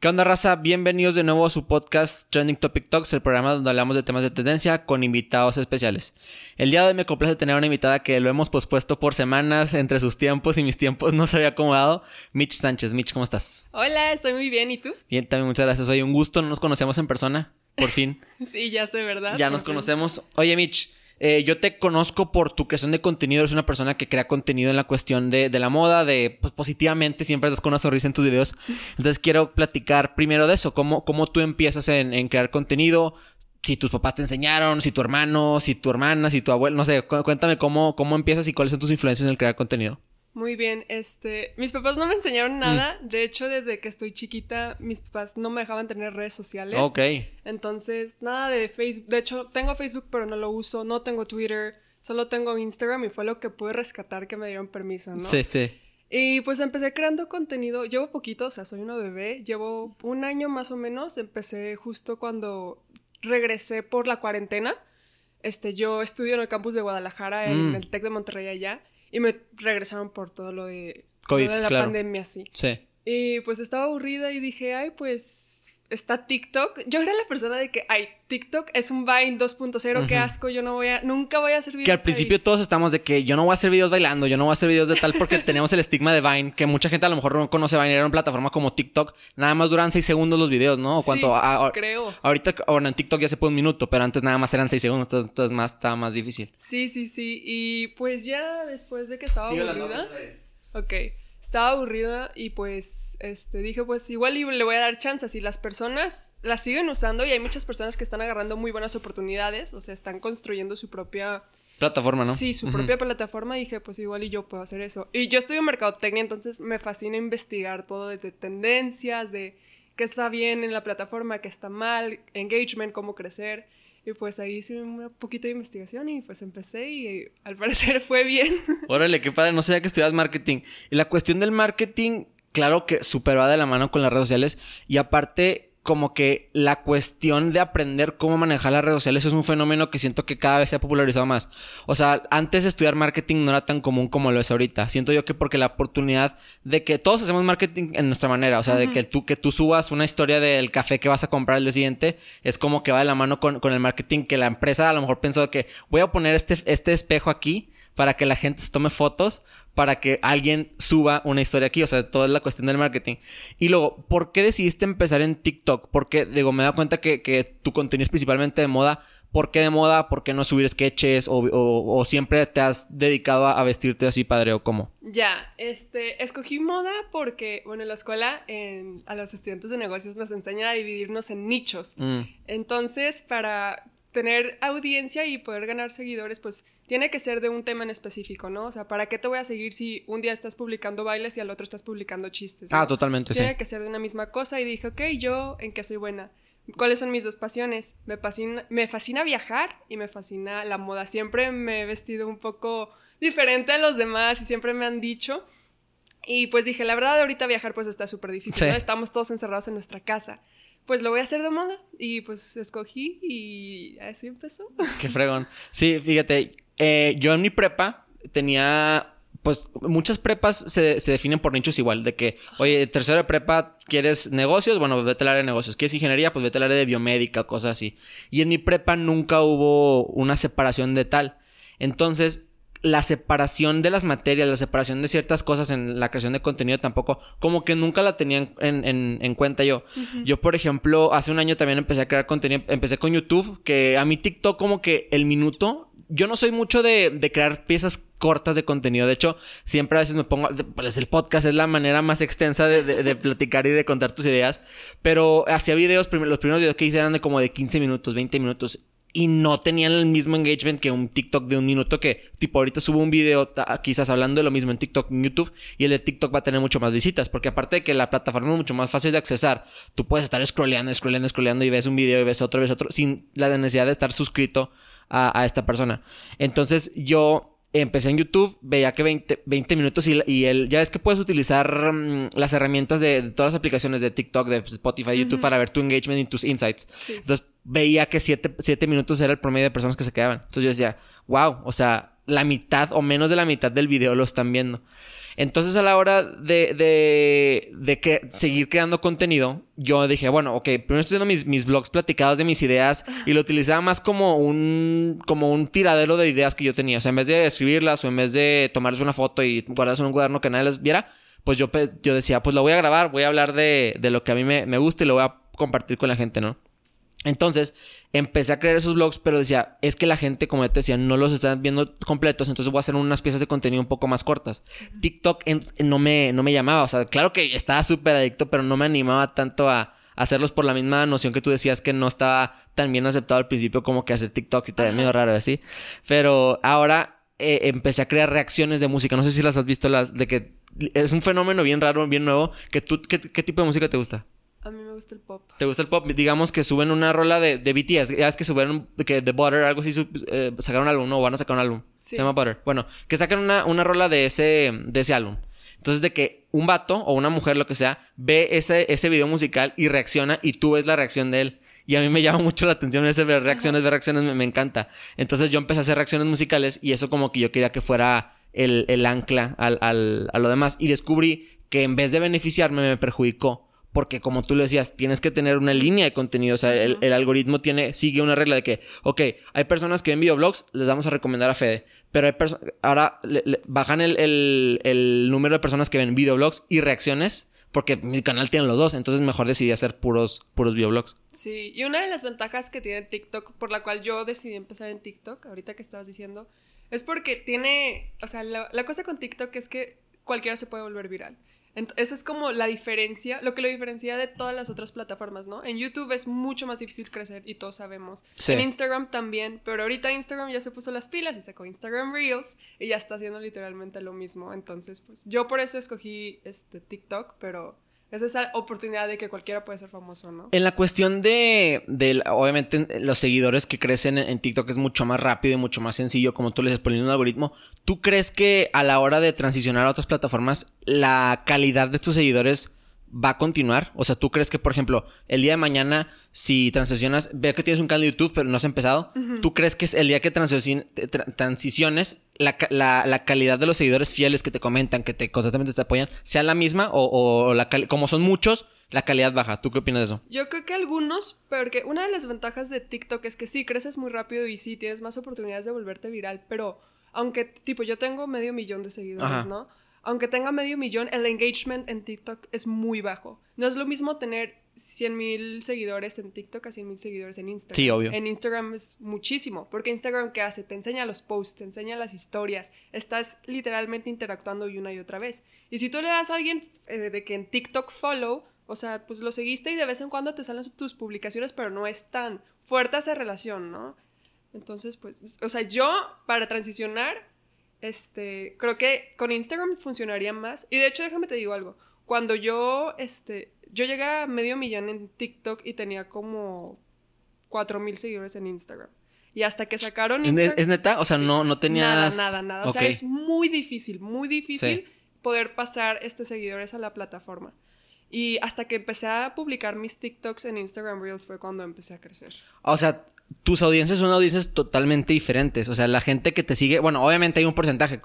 ¿Qué onda, raza? Bienvenidos de nuevo a su podcast Trending Topic Talks, el programa donde hablamos de temas de tendencia con invitados especiales. El día de hoy me complace tener una invitada que lo hemos pospuesto por semanas entre sus tiempos y mis tiempos no se había acomodado. Mitch Sánchez. Mitch, ¿cómo estás? Hola, estoy muy bien. ¿Y tú? Bien, también muchas gracias. Oye, un gusto, no nos conocemos en persona, por fin. sí, ya sé, ¿verdad? Ya nos conocemos. Oye, Mitch. Eh, yo te conozco por tu creación de contenido. Eres una persona que crea contenido en la cuestión de, la moda, de pues, positivamente, siempre estás con una sonrisa en tus videos. Entonces quiero platicar primero de eso, cómo, cómo tú empiezas en, crear contenido, si tus papás te enseñaron, si tu hermano, si tu hermana, si tu abuelo, no sé, cuéntame cómo, cómo empiezas y cuáles son tus influencias en el crear contenido. Muy bien, este, mis papás no me enseñaron mm. nada, de hecho desde que estoy chiquita mis papás no me dejaban tener redes sociales. Ok. Entonces, nada de Facebook, de hecho tengo Facebook pero no lo uso, no tengo Twitter, solo tengo Instagram y fue lo que pude rescatar que me dieron permiso, ¿no? Sí, sí. Y pues empecé creando contenido, llevo poquito, o sea, soy una bebé, llevo un año más o menos, empecé justo cuando regresé por la cuarentena. Este, yo estudio en el campus de Guadalajara, en mm. el TEC de Monterrey allá. Y me regresaron por todo lo de, COVID, de la pandemia, sí. Sí. Y pues estaba aburrida y dije, ay, pues está TikTok. Yo era la persona de que, ay, TikTok es un Vine 2.0, qué asco, yo no voy a, nunca voy a hacer videos. Que al principio todos estamos de que yo no voy a hacer videos bailando, yo no voy a hacer videos de tal, porque tenemos el estigma de Vine, que mucha gente a lo mejor no conoce Vine, era una plataforma como TikTok, nada más duran 6 segundos los videos, ¿no? sí, creo. Ahorita, bueno, en TikTok ya se puede un minuto, pero antes nada más eran 6 segundos, entonces, más, estaba más difícil. Sí, sí, sí, y pues ya después de que estaba aburrida. Ok estaba aburrida y pues este dije pues igual le voy a dar chances y las personas las siguen usando y hay muchas personas que están agarrando muy buenas oportunidades, o sea, están construyendo su propia plataforma, ¿no? Sí, su propia plataforma y dije pues igual y yo puedo hacer eso. Y yo estudio mercadotecnia, entonces me fascina investigar todo de tendencias, de qué está bien en la plataforma, qué está mal, engagement, cómo crecer. Y pues ahí hice un poquito de investigación y pues empecé y al parecer fue bien. Órale, qué padre, no sabía que estudias marketing. Y la cuestión del marketing, claro que super va de la mano con las redes sociales y aparte como que la cuestión de aprender cómo manejar las redes sociales es un fenómeno que siento que cada vez se ha popularizado más. O sea, antes estudiar marketing no era tan común como lo es ahorita. Siento yo que porque la oportunidad de que todos hacemos marketing en nuestra manera, o sea, de que tú, que tú subas una historia del café que vas a comprar el día siguiente, es como que va de la mano con, con el marketing que la empresa a lo mejor pensó que voy a poner este, este espejo aquí para que la gente se tome fotos para que alguien suba una historia aquí. O sea, toda es la cuestión del marketing. Y luego, ¿por qué decidiste empezar en TikTok? Porque, digo, me da cuenta que, que tu contenido es principalmente de moda. ¿Por qué de moda? ¿Por qué no subir sketches? ¿O, o, siempre te has dedicado a, vestirte así padre o cómo? Ya, este, escogí moda porque, bueno, en la escuela a los estudiantes de negocios nos enseñan a dividirnos en nichos. Mm. Entonces, para tener audiencia y poder ganar seguidores, pues tiene que ser de un tema en específico, ¿no? O sea, ¿para qué te voy a seguir si un día estás publicando bailes y al otro estás publicando chistes? Ah, totalmente, tiene que ser de una misma cosa y dije, ok, yo en qué soy buena. ¿Cuáles son mis dos pasiones? Me fascina, me fascina viajar y me fascina la moda. Siempre me he vestido un poco diferente a los demás y siempre me han dicho. Y pues dije, la verdad, ahorita viajar pues está súper difícil, ¿no? Estamos todos encerrados en nuestra casa pues lo voy a hacer de moda. Y pues escogí y así empezó. Qué fregón. Sí, fíjate, eh, yo en mi prepa tenía pues muchas prepas se, se, definen por nichos igual, de que, oye, tercero de prepa, ¿quieres negocios? Bueno, vete al área de negocios. ¿Quieres ingeniería? Pues vete al área de biomédica, cosas así. Y en mi prepa nunca hubo una separación de tal. Entonces, la separación de las materias, la separación de ciertas cosas en la creación de contenido tampoco, como que nunca la tenían en, en, cuenta yo. Yo, por ejemplo, hace un año también empecé a crear contenido, empecé con YouTube, que a mí TikTok como que el minuto, yo no soy mucho de, de crear piezas cortas de contenido. De hecho, siempre a veces me pongo, pues el podcast es la manera más extensa de, de, platicar y de contar tus ideas. Pero hacía videos, los primeros videos que hice eran de como de 15 minutos, 20 minutos y no tenían el mismo engagement que un TikTok de un minuto que, tipo, ahorita subo un video quizás hablando de lo mismo en TikTok, en YouTube, y el de TikTok va a tener mucho más visitas, porque aparte de que la plataforma es mucho más fácil de accesar, tú puedes estar scrolleando, scrolleando, scrolleando y ves un video y ves otro, ves otro, sin la necesidad de estar suscrito a, a esta persona. Entonces yo empecé en YouTube, veía que 20, 20 minutos y, y el, ya ves que puedes utilizar mm, las herramientas de, todas las aplicaciones de TikTok, de Spotify, YouTube para ver tu engagement y tus insights. Entonces veía que 7 minutos era el promedio de personas que se quedaban. Entonces yo decía, wow, o sea, la mitad o menos de la mitad del video lo están viendo. Entonces a la hora de, de, de que seguir creando contenido, yo dije, bueno, ok, primero estoy haciendo mis, mis blogs platicados de mis ideas y lo utilizaba más como un, como un tiradero de ideas que yo tenía. O sea, en vez de escribirlas o en vez de tomarles una foto y guardarlas en un cuaderno que nadie les viera, pues yo, yo decía, pues lo voy a grabar, voy a hablar de, de lo que a mí me, me gusta y lo voy a compartir con la gente, ¿no? Entonces empecé a crear esos blogs, pero decía, es que la gente, como te decía, no los están viendo completos, entonces voy a hacer unas piezas de contenido un poco más cortas. TikTok no, me, no me llamaba, o sea, claro que estaba súper adicto, pero no me animaba tanto a, hacerlos por la misma noción que tú decías que no estaba tan bien aceptado al principio como que hacer TikTok y te da medio raro así. Pero ahora eh, empecé a crear reacciones de música, no sé si las has visto, las de que es un fenómeno bien raro, bien nuevo, que tú, ¿qué, qué tipo de música te gusta? Gusta el pop. ¿Te gusta el pop? Digamos que suben una rola de, de BTS. Ya es que subieron que The Butter, algo así, eh, sacaron un álbum, no, van a sacar un álbum. Se llama Butter. Bueno, que sacan una, una rola de ese, de ese álbum. Entonces, de que un vato o una mujer, lo que sea, ve ese, ese video musical y reacciona y tú ves la reacción de él. Y a mí me llama mucho la atención ese ver reacciones, ver reacciones, me, me, encanta. Entonces yo empecé a hacer reacciones musicales y eso como que yo quería que fuera el, el ancla al, al, a lo demás. Y descubrí que en vez de beneficiarme me perjudicó porque como tú lo decías, tienes que tener una línea de contenido. O sea, el, el, algoritmo tiene, sigue una regla de que, ok, hay personas que ven videoblogs, les vamos a recomendar a Fede. Pero hay ahora le, le, bajan el, el, el, número de personas que ven videoblogs y reacciones. Porque mi canal tiene los dos, entonces mejor decidí hacer puros, puros videoblogs. Sí, y una de las ventajas que tiene TikTok, por la cual yo decidí empezar en TikTok, ahorita que estabas diciendo, es porque tiene, o sea, la, la cosa con TikTok es que cualquiera se puede volver viral. Esa es como la diferencia, lo que lo diferencia de todas las otras plataformas, ¿no? En YouTube es mucho más difícil crecer y todos sabemos. Sí. En Instagram también, pero ahorita Instagram ya se puso las pilas y sacó Instagram Reels y ya está haciendo literalmente lo mismo. Entonces, pues yo por eso escogí este TikTok, pero es esa oportunidad de que cualquiera puede ser famoso, ¿no? En la cuestión de, de obviamente, los seguidores que crecen en, TikTok es mucho más rápido y mucho más sencillo, como tú le dices, poniendo un algoritmo. ¿Tú crees que a la hora de transicionar a otras plataformas, la calidad de estos seguidores va a continuar? O sea, ¿tú crees que, por ejemplo, el día de mañana, si transicionas, veo que tienes un canal de YouTube, pero no has empezado, uh -huh. ¿tú crees que el día que tra transiciones, la, la, la, calidad de los seguidores fieles que te comentan, que te constantemente te apoyan, sea la misma o, o la como son muchos, la calidad baja? ¿Tú qué opinas de eso? Yo creo que algunos, porque una de las ventajas de TikTok es que sí, creces muy rápido y sí, tienes más oportunidades de volverte viral, pero aunque, tipo, yo tengo medio millón de seguidores, Ajá. ¿no? Aunque tenga medio millón, el engagement en TikTok es muy bajo. No es lo mismo tener 100 mil seguidores en TikTok a 100 mil seguidores en Instagram. Sí, obvio. En Instagram es muchísimo, porque Instagram ¿qué hace? Te enseña los posts, te enseña las historias, estás literalmente interactuando una y otra vez. Y si tú le das a alguien eh, de que en TikTok follow, o sea, pues lo seguiste y de vez en cuando te salen tus publicaciones, pero no es tan fuerte esa relación, ¿no? Entonces, pues, o sea, yo para transicionar este, creo que con Instagram funcionaría más. Y de hecho, déjame te digo algo. Cuando yo, este, yo llegué a medio millón en TikTok y tenía como 4 mil seguidores en Instagram. Y hasta que sacaron Instagram... ¿Es neta? O sea, sí, no, no tenías... Nada, nada, nada. Okay. O sea, es muy difícil, muy difícil sí. poder pasar este seguidores a la plataforma. Y hasta que empecé a publicar mis TikToks en Instagram Reels fue cuando empecé a crecer. O sea, tus audiencias son audiencias totalmente diferentes. O sea, la gente que te sigue, bueno, obviamente hay un porcentaje,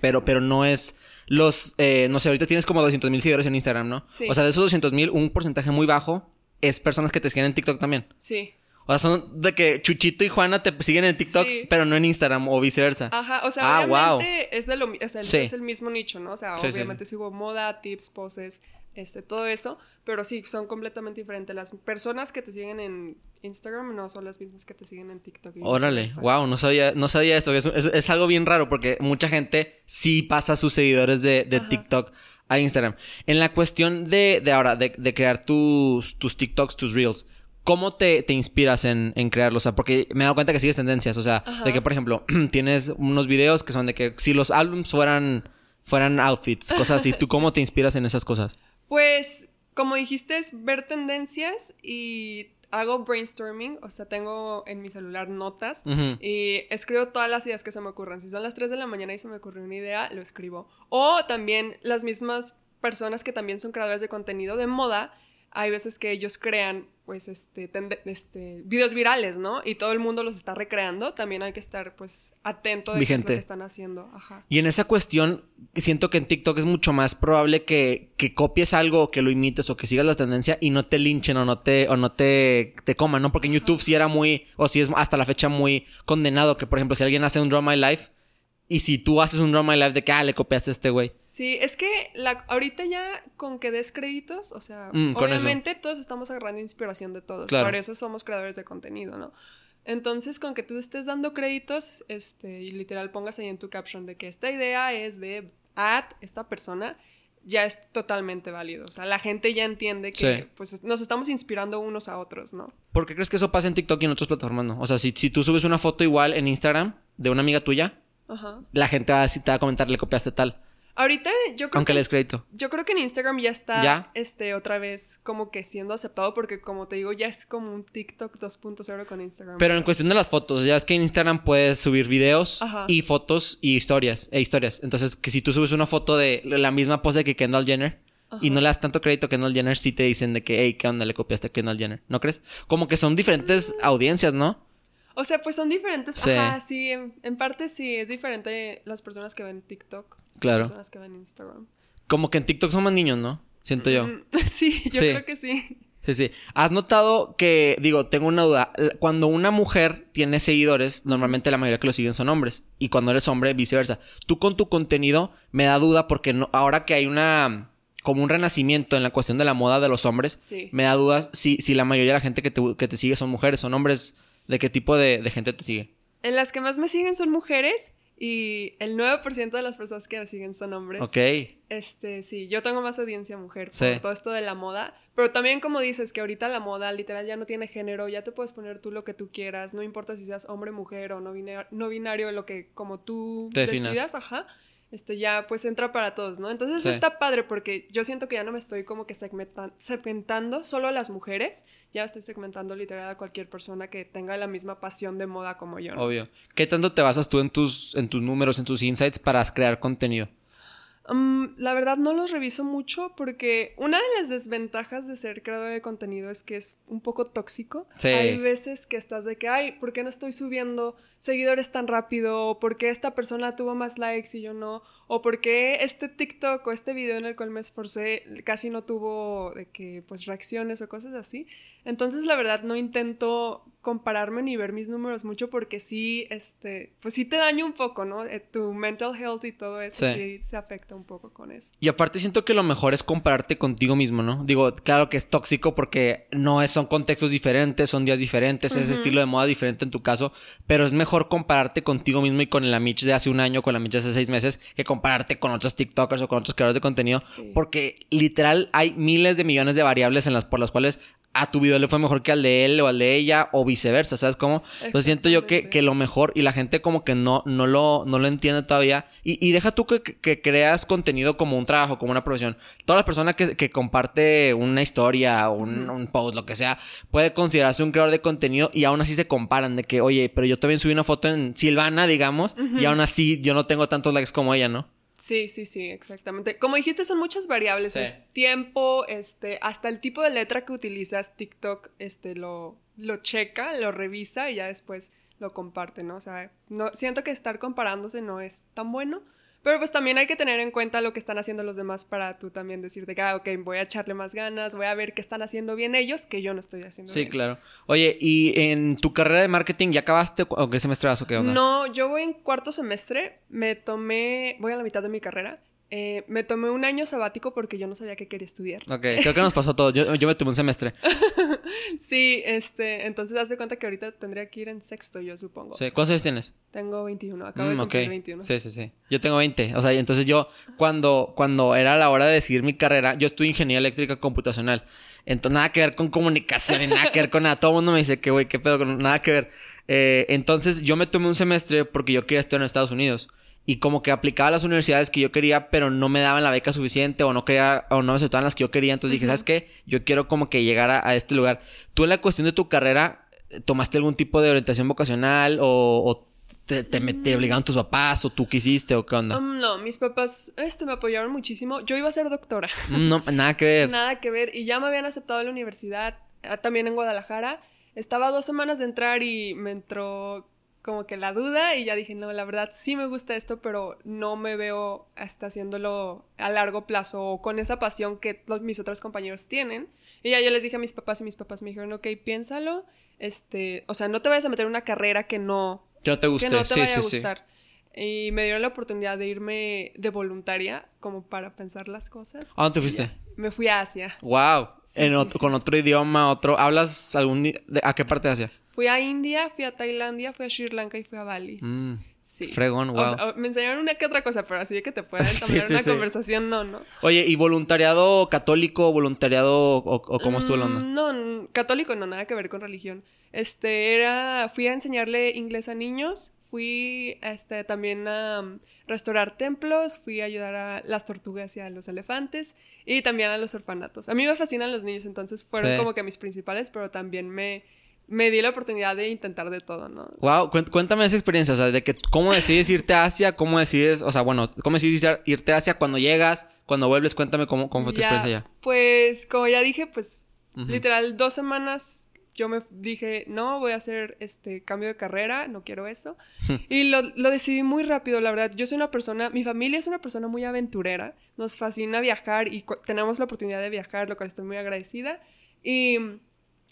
pero, pero no es los, eh, no sé, ahorita tienes como 200 mil seguidores en Instagram, ¿no? Sí. O sea, de esos 200 mil, un porcentaje muy bajo es personas que te siguen en TikTok también. Sí. O sea, son de que Chuchito y Juana te siguen en TikTok, sí. pero no en Instagram o viceversa. Ajá, o sea, ah, obviamente wow. es, de lo, sí. es el mismo nicho, ¿no? O sea, obviamente sigo moda, tips, poses, este, todo eso, pero sí, son completamente diferentes. Las personas que te siguen en Instagram no son las mismas que te siguen en TikTok. Órale, wow, no sabía, no sabía eso. Es, es, es, algo bien raro porque mucha gente sí pasa a sus seguidores de, de TikTok a Instagram. En la cuestión de, de ahora, de, de, crear tus, tus TikToks, tus Reels, ¿cómo te, te inspiras en, en, crearlos? O sea, porque me he dado cuenta que sigues tendencias. O sea, Ajá. de que, por ejemplo, tienes unos videos que son de que si los álbums fueran, fueran outfits, cosas así, ¿tú cómo te inspiras en esas cosas? Pues, como dijiste, es ver tendencias y hago brainstorming, o sea, tengo en mi celular notas uh -huh. y escribo todas las ideas que se me ocurran. Si son las 3 de la mañana y se me ocurre una idea, lo escribo. O también las mismas personas que también son creadores de contenido de moda, hay veces que ellos crean pues, este, tende- este, videos virales, ¿no? Y todo el mundo los está recreando, también hay que estar, pues, atento de qué es lo que están haciendo. Ajá. Y en esa cuestión, siento que en TikTok es mucho más probable que, que copies algo o que lo imites o que sigas la tendencia y no te linchen o no te, o no te, te coman, ¿no? Porque en YouTube sí era muy, o sí es hasta la fecha muy condenado que, por ejemplo, si alguien hace un Draw My Life y si tú haces un Draw My Life de que, ah, le copiaste a este güey. Sí, es que la, ahorita ya con que des créditos, o sea, Mm, obviamente todos estamos agarrando inspiración de todos. Claro. Por eso somos creadores de contenido, ¿no? Entonces, con que tú estés dando créditos, este, y literal pongas ahí en tu caption de que esta idea es de at esta persona, ya es totalmente válido. O sea, la gente ya entiende que Sí. pues nos estamos inspirando unos a otros, ¿no? ¿Por qué crees que eso pasa en TikTok y en otras plataformas no? O sea, si, si tú subes una foto igual en Instagram de una amiga tuya, Ajá. la gente va a, decir- te va a comentar, le copiaste tal. Ahorita yo creo Aunque que le des crédito. Yo creo que en Instagram ya está ¿Ya? este otra vez como que siendo aceptado porque como te digo ya es como un TikTok 2.0 con Instagram. Pero en cuestión de las fotos, ya es que en Instagram puedes subir videos Ajá. y fotos y historias, e historias. Entonces, que si tú subes una foto de la misma pose que Kendall Jenner y no le das tanto crédito a Kendall Jenner, sí te dicen de que, hey, ¿qué onda? Le copiaste a Kendall Jenner. ¿No crees? Como que son diferentes audiencias, ¿no? O sea, pues son diferentes. Sí. Ajá, sí, en, en parte sí, es diferente las personas que ven TikTok. Claro. Las personas que ven Instagram. Como que en TikTok son más niños, ¿no? Siento yo. Mm, sí, yo Sí. creo que sí. Sí, sí. ¿Has notado que, digo, tengo una duda, cuando una mujer tiene seguidores, normalmente la mayoría que lo siguen son hombres, y cuando eres hombre, viceversa. Tú con tu contenido me da duda porque no, ahora que hay una, como un renacimiento en la cuestión de la moda de los hombres, Sí. me da dudas si, si la mayoría de la gente que te, que te sigue son mujeres, son hombres, ¿de qué tipo de, de gente te sigue? En las que más me siguen son mujeres y el 9% de las personas que me siguen son hombres. Ok. Este, sí, yo tengo más audiencia mujer Sí. por todo esto de la moda, pero también como dices que ahorita la moda literal ya no tiene género, ya te puedes poner tú lo que tú quieras, no importa si seas hombre, mujer o no binario, no binario lo que como tú Te definas. decidas, ajá. Este ya pues entra para todos, ¿no? Entonces eso Sí. está padre porque yo siento que ya no me estoy como que segmentan- segmentando solo a las mujeres, ya estoy segmentando literal a cualquier persona que tenga la misma pasión de moda como yo. ¿no? Obvio. ¿Qué tanto te basas tú en tus, en tus números, en tus insights para crear contenido? Mm, la verdad no los reviso mucho porque una de las desventajas de ser creador de contenido es que es un poco tóxico. Sí. Hay veces que estás de que, ay, ¿por qué no estoy subiendo seguidores tan rápido? ¿O por qué esta persona tuvo más likes y yo no? ¿O por qué este TikTok o este video en el cual me esforcé casi no tuvo de que, pues, reacciones o cosas así? Entonces, la verdad, no intento compararme ni ver mis números mucho porque sí, este, pues sí te daña un poco, ¿no? Eh, tu mental health y todo eso Sí. sí se afecta un poco con eso. Y aparte siento que lo mejor es compararte contigo mismo, ¿no? Digo, claro que es tóxico porque no es, son contextos diferentes, son días diferentes, es estilo de moda diferente en tu caso, pero es mejor compararte contigo mismo y con la Mitch de hace un año, con la Mitch de hace seis meses, que compararte con otros TikTokers o con otros creadores de contenido, Sí. porque literal hay miles de millones de variables en las por las cuales a tu video le fue mejor que al de él o al de ella o viceversa, ¿sabes cómo? Entonces siento yo que, que lo mejor y la gente como que no, no, lo, no lo entiende todavía y, y deja tú que, que creas contenido como un trabajo, como una profesión. Toda la persona que, que comparte una historia, un, un post, lo que sea, puede considerarse un creador de contenido y aún así se comparan de que, oye, pero yo también subí una foto en Silvana, digamos, y aún así yo no tengo tantos likes como ella, ¿no? Sí, sí, sí, exactamente. Como dijiste, son muchas variables. Sí. Es tiempo, este, hasta el tipo de letra que utilizas, TikTok, este, lo, lo checa, lo revisa y ya después lo comparte, ¿no? O sea, no, siento que estar comparándose no es tan bueno. Pero pues también hay que tener en cuenta lo que están haciendo los demás para tú también decirte que, ah, ok, voy a echarle más ganas, voy a ver qué están haciendo bien ellos que yo no estoy haciendo Sí, bien. claro. Oye, ¿y en tu carrera de marketing ya acabaste o qué semestre vas o qué onda? No, yo voy en cuarto semestre, me tomé, voy a la mitad de mi carrera, eh, me tomé un año sabático porque yo no sabía qué quería estudiar. Ok, creo que nos pasó todo. Yo, yo me tomé un semestre. Sí, este, entonces haz de cuenta que ahorita tendría que ir en sexto, yo supongo. Sí. ¿Cuántos años tienes? Tengo 21, acabo de Mm, cumplir ok. 21. Sí, sí, sí. Yo tengo 20. O sea, y entonces yo, cuando, cuando era la hora de decidir mi carrera, yo estudio ingeniería eléctrica computacional. Entonces, nada que ver con comunicación y nada que ver con nada. Todo el mundo me dice que, güey, qué pedo, nada que ver. Eh, entonces, yo me tomé un semestre porque yo quería estudiar en Estados Unidos. Y como que aplicaba a las universidades que yo quería, pero no me daban la beca suficiente o no quería, o no me aceptaban las que yo quería. Entonces dije, ¿sabes qué? Yo quiero como que llegar a, a este lugar. Tú en la cuestión de tu carrera, ¿tomaste algún tipo de orientación vocacional o, o te, te, te obligaron tus papás o tú quisiste o qué onda? Um, no, mis papás este, me apoyaron muchísimo. Yo iba a ser doctora. No, nada que ver. Nada que ver. Y ya me habían aceptado a la universidad. ah, también en Guadalajara. Estaba dos semanas de entrar y me entró como que la duda y ya dije, no, la verdad sí me gusta esto, pero no me veo hasta haciéndolo a largo plazo o con esa pasión que los, mis otros compañeros tienen. Y ya yo les dije a mis papás y mis papás me dijeron, ok, piénsalo, este, o sea, no te vayas a meter en una carrera que no, que no te guste, que no te sí, vaya a sí. gustar. Y me dieron la oportunidad de irme de voluntaria como para pensar las cosas. ¿A dónde te fuiste? Me fui a Asia. Wow. Sí, en sí, otro- sí. Con otro idioma, otro... ¿Hablas algún... ¿A qué parte de Asia? Fui a India, fui a Tailandia, fui a Sri Lanka y fui a Bali. Mm, Sí. Fregón, O wow. sea, me enseñaron una que otra cosa, pero así de que te puedan entablar sí, una sí. conversación, no, no. Oye, ¿y voluntariado católico, voluntariado o, o cómo estuvo la onda? Mm, No, católico no, nada que ver con religión. Este, era, fui a enseñarle inglés a niños, fui este, también a um, restaurar templos, fui a ayudar a las tortugas y a los elefantes y también a los orfanatos. A mí me fascinan los niños, entonces fueron como que mis principales, pero también me, me di la oportunidad de intentar de todo, ¿no? Wow, cuéntame esa experiencia, o sea, de que cómo decides irte a Asia, cómo decides, o sea, bueno, cómo decides ir- irte a Asia cuando llegas, cuando vuelves, cuéntame cómo, cómo fue tu Ya, experiencia allá. Pues, como ya dije, pues, literal, dos semanas yo me dije, no, voy a hacer este cambio de carrera, no quiero eso. y lo, lo decidí muy rápido, la verdad. Yo soy una persona, mi familia es una persona muy aventurera, nos fascina viajar y tenemos la oportunidad de viajar, lo cual estoy muy agradecida. Y,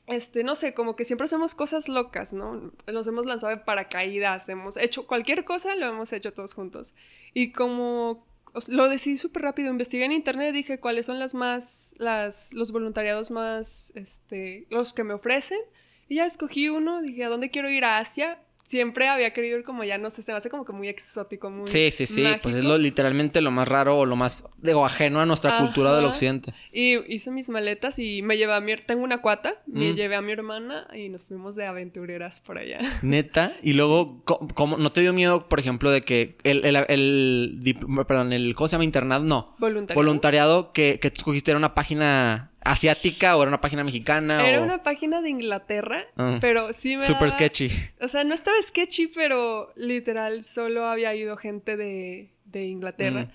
este, no sé, como que siempre hacemos cosas locas, ¿no? Nos hemos lanzado de paracaídas, hemos hecho cualquier cosa, lo hemos hecho todos juntos. Y como lo decidí súper rápido, investigué en internet, dije cuáles son las más, las, los voluntariados más, este, los que me ofrecen. Y ya escogí uno, dije, ¿a dónde quiero ir? A Asia. Siempre había querido ir como ya, no sé, se me hace como que muy exótico, muy Sí, sí, sí, pues es lo, literalmente lo más raro o lo más, digo, ajeno a nuestra cultura del occidente. Y hice mis maletas y me llevé a mi, tengo una cuata, me Mm. llevé a mi hermana y nos fuimos de aventureras por allá. Neta, y luego, co- ¿cómo, ¿no te dio miedo, por ejemplo, de que el, el, el perdón, el, ¿cómo se llama? Internado, no. Voluntariado. Voluntariado que, que tú escogiste era una página asiática o era una página mexicana Era o... una página de Inglaterra, Ah. pero sí me Super daba- sketchy. O sea, no estaba sketchy, pero literal solo había ido gente de, de Inglaterra. Mm.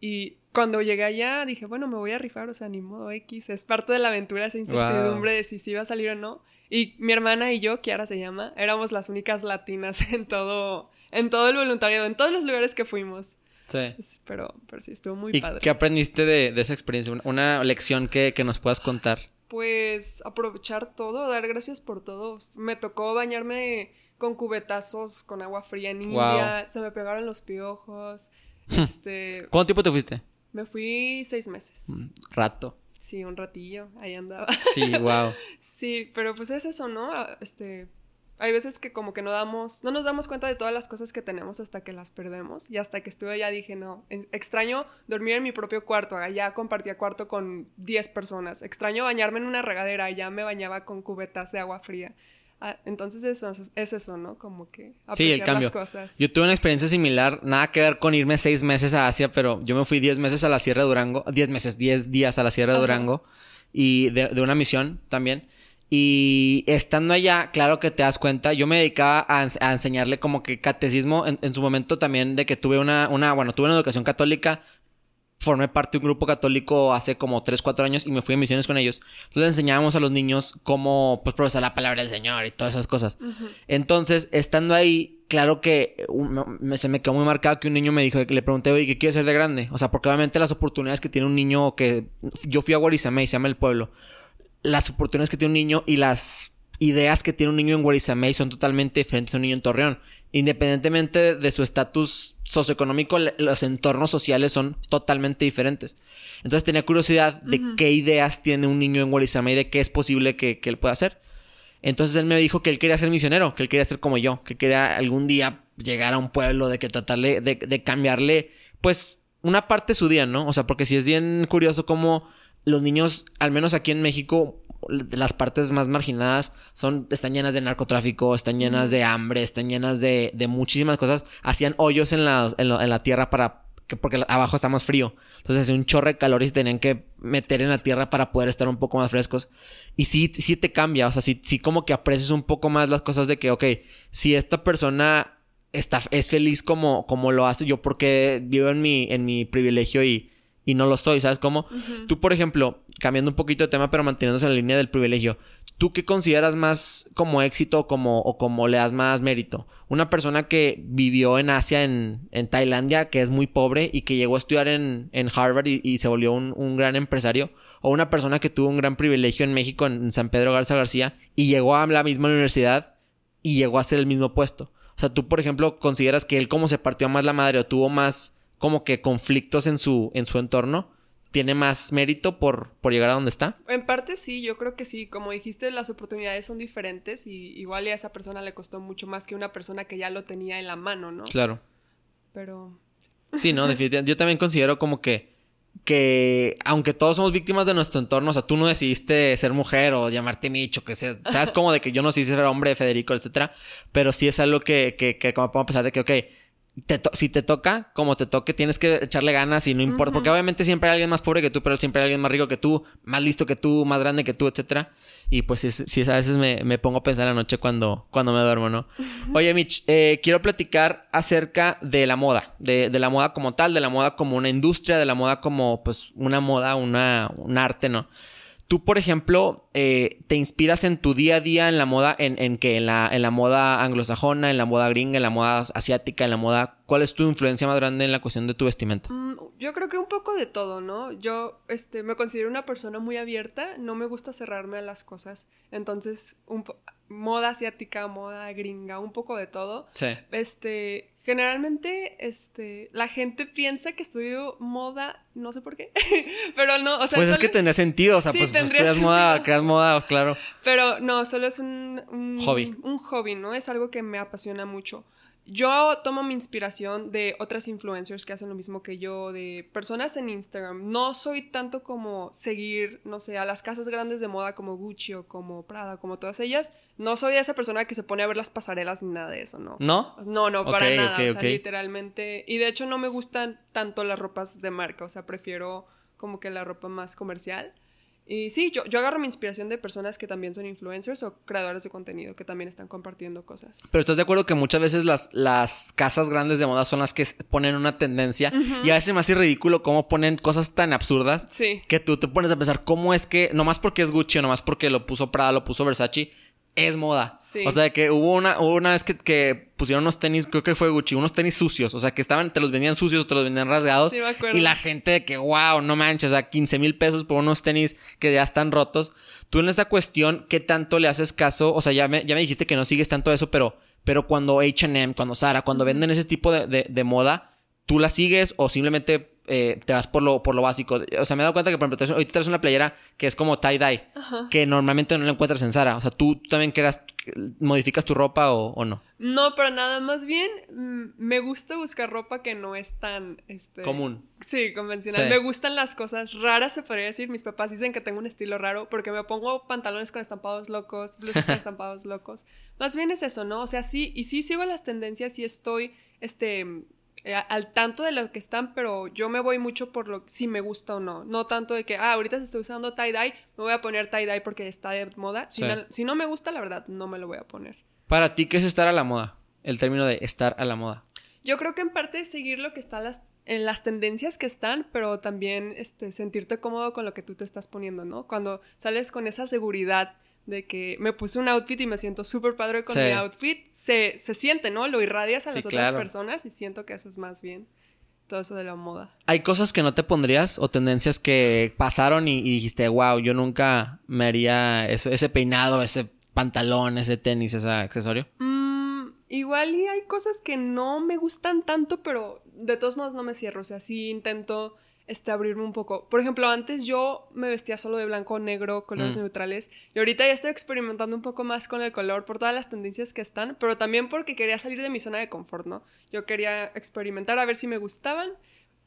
Y cuando llegué allá dije, bueno, me voy a rifar, o sea, ni modo X. Es parte de la aventura esa incertidumbre de si sí iba a salir o no. Y mi hermana y yo, Kiara se llama, éramos las únicas latinas en todo, en todo el voluntariado, en todos los lugares que fuimos. Sí. Pero, pero sí, estuvo muy ¿Y padre. qué aprendiste de, de esa experiencia? Una, una lección que, que nos puedas contar. Pues aprovechar todo, dar gracias por todo. Me tocó bañarme con cubetazos con agua fría en India, se me pegaron los piojos. Este, ¿Cuánto tiempo te fuiste? me fui seis meses. Mm, Rato. Sí, un ratillo, ahí andaba. Sí, wow. Sí, pero pues es eso, ¿no? Ah, Este, hay veces que como que no damos, no nos damos cuenta de todas las cosas que tenemos hasta que las perdemos. Y hasta que estuve allá dije, no, extraño dormir en mi propio cuarto. Allá compartía cuarto con 10 personas. Extraño bañarme en una regadera. Allá me bañaba con cubetas de agua fría. Ah, entonces eso es eso, ¿no? Como que Sí, el apreciar cambio. las cosas. Yo tuve una experiencia similar, nada que ver con irme seis meses a Asia, pero yo me fui diez meses a la Sierra de Durango, diez meses, diez días a la Sierra de Ajá. Durango y de, de una misión también. Y estando allá, claro que te das cuenta, yo me dedicaba a, ens- a enseñarle como que catecismo en, en su momento también de que tuve una, una, bueno, tuve una educación católica, formé parte de un grupo católico hace como 3, 4 años y me fui en misiones con ellos. Entonces le enseñábamos a los niños cómo, pues, profesar la palabra del Señor y todas esas cosas. Entonces, estando ahí, claro que un- me- se me quedó muy marcado que un niño me dijo, que le pregunté, oye, ¿qué quieres ser de grande? O sea, porque obviamente las oportunidades que tiene un niño que... Yo fui a Guarizamey, se llama el pueblo. Las oportunidades que tiene un niño y las ideas que tiene un niño en Guarizamey son totalmente diferentes a un niño en Torreón. Independientemente de su estatus socioeconómico, los entornos sociales son totalmente diferentes. Entonces tenía curiosidad de qué ideas tiene un niño en Guarizamey, de qué es posible que, que él pueda hacer. Entonces él me dijo que él quería ser misionero, que él quería ser como yo, que quería algún día llegar a un pueblo, de que tratarle de, de cambiarle, pues, una parte de su día, ¿no? O sea, porque sí es bien curioso cómo los niños, al menos aquí en México, las partes más marginadas son, están llenas de narcotráfico, están llenas de hambre, están llenas de, de muchísimas cosas. Hacían hoyos en la, en en la tierra para que porque abajo está más frío. Entonces hacía un chorro de calor y se tenían que meter en la tierra para poder estar un poco más frescos. Y sí, sí te cambia, o sea, sí, sí como que aprecias un poco más las cosas de que, ok, si esta persona está, es feliz como, como lo hace yo porque vivo en mi, en mi privilegio y, y no lo soy, ¿sabes cómo? Tú, por ejemplo, cambiando un poquito de tema pero manteniéndose en la línea del privilegio, ¿Tú qué consideras más como éxito como, o como le das más mérito? Una persona que vivió en Asia, en, en Tailandia, que es muy pobre y que llegó a estudiar en, en Harvard y, y se volvió un, un gran empresario o una persona que tuvo un gran privilegio en México, en San Pedro Garza García, y llegó a la misma universidad y llegó a ser el mismo puesto. O sea, tú, por ejemplo, consideras que él como se partió más la madre o tuvo más como que conflictos en su, en su entorno, tiene más mérito por, por llegar a donde está. En parte sí, yo creo que sí. Como dijiste, las oportunidades son diferentes y igual a esa persona le costó mucho más que una persona que ya lo tenía en la mano, ¿no? Claro. Pero... Sí, no, definitivamente. Yo también considero como que que aunque todos somos víctimas de nuestro entorno, o sea, tú no decidiste ser mujer o llamarte Micho, que seas, sabes como de que yo no decidí ser hombre, Federico, etcétera, pero sí es algo que, que, que como podemos pensar de que, ok, te si te toca, como te toque, tienes que echarle ganas y no importa, porque obviamente siempre hay alguien más pobre que tú, pero siempre hay alguien más rico que tú, más listo que tú, más grande que tú, etcétera. Y pues sí, sí a veces me, me, pongo a pensar en la noche cuando, cuando me duermo, ¿no? Oye, Mitch, eh, quiero platicar acerca de la moda, de, de, la moda como tal, de la moda como una industria, de la moda como pues una moda, una, un arte, ¿no? Tú, por ejemplo, eh, te inspiras en tu día a día en la moda, en, en que en la, en la moda anglosajona, en la moda gringa, en la moda asiática, en la moda. ¿Cuál es tu influencia más grande en la cuestión de tu vestimenta? Mm, yo creo que un poco de todo, ¿no? Yo este, me considero una persona muy abierta, no me gusta cerrarme a las cosas. Entonces, un moda asiática, moda gringa, un poco de todo. Sí. Este, generalmente, este, la gente piensa que estudio moda, no sé por qué, pero no, o sea... Pues es que tendría sentido, o sea, Sí, pues, pues tendría estudias sentido. moda, creas moda, claro. Pero no, solo es un, un Hobby. Un hobby, ¿no? Es algo que me apasiona mucho. Yo tomo mi inspiración de otras influencers que hacen lo mismo que yo, de personas en Instagram. No soy tanto como seguir, no sé, a las casas grandes de moda como Gucci o como Prada, como todas ellas. No soy esa persona que se pone a ver las pasarelas ni nada de eso, ¿no? ¿No? No, no, para nada. o sea, literalmente. Y de hecho no me gustan tanto las ropas de marca. O sea, prefiero como que la ropa más comercial. Y sí, yo, yo agarro mi inspiración de personas que también son influencers o creadores de contenido que también están compartiendo cosas. Pero estás de acuerdo que muchas veces las, las casas grandes de moda son las que ponen una tendencia y a veces me hace ridículo cómo ponen cosas tan absurdas Sí. que tú te pones a pensar cómo es que, nomás porque es Gucci o nomás porque lo puso Prada, lo puso Versace, es moda. Sí. O sea, que hubo una, hubo una vez que, que pusieron unos tenis, creo que fue Gucci, unos tenis sucios. O sea, que estaban, te los vendían sucios te los vendían rasgados. Sí, me acuerdo. Y la gente de que, wow, no manches, o sea, 15 mil pesos por unos tenis que ya están rotos. Tú en esta cuestión, ¿qué tanto le haces caso? O sea, ya me, ya me dijiste que no sigues tanto eso, pero, pero cuando HM, cuando Sara, cuando venden ese tipo de, de- de moda, ¿tú la sigues o simplemente eh, te vas por lo, por lo básico? O sea, me he dado cuenta que, por ejemplo, traes- ahorita traes una playera que es como tie-dye, que normalmente no la encuentras en Sara. O sea, ¿tú también creas, modificas tu ropa o, o no? No, pero nada, más bien mm, me gusta buscar ropa que no es tan este, Común. Sí, convencional. Sí. Me gustan las cosas raras, se podría decir. Mis papás dicen que tengo un estilo raro porque me pongo pantalones con estampados locos, blusas con estampados locos. Más bien es eso, ¿no? O sea, sí, y sí sigo las tendencias y estoy, este, eh, al tanto de lo que están, pero yo me voy mucho por lo si me gusta o no. No tanto de que, ah, ahorita se estoy usando tie-dye, me voy a poner tie-dye porque está de moda. Si, Sí. no, si no me gusta, la verdad, no me lo voy a poner. Para ti, ¿qué es estar a la moda? El término de estar a la moda. Yo creo que en parte es seguir lo que está las, en las tendencias que están, pero también este, sentirte cómodo con lo que tú te estás poniendo, ¿no? Cuando sales con esa seguridad de que me puse un outfit y me siento súper padre con Sí. mi outfit, se, se siente, ¿no? Lo irradias a Sí, las otras personas y siento que eso es más bien todo eso de la moda. ¿Hay cosas que no te pondrías o tendencias que pasaron y, y dijiste, wow, yo nunca me haría eso, ese peinado, ese pantalón, ese tenis, ese accesorio? Mm, igual y hay cosas que no me gustan tanto, pero de todos modos no me cierro. O sea, sí intento este, abrirme un poco. Por ejemplo, antes yo me vestía solo de blanco, negro, colores Mm. neutrales. Y ahorita ya estoy experimentando un poco más con el color por todas las tendencias que están, pero también porque quería salir de mi zona de confort, ¿no? Yo quería experimentar a ver si me gustaban.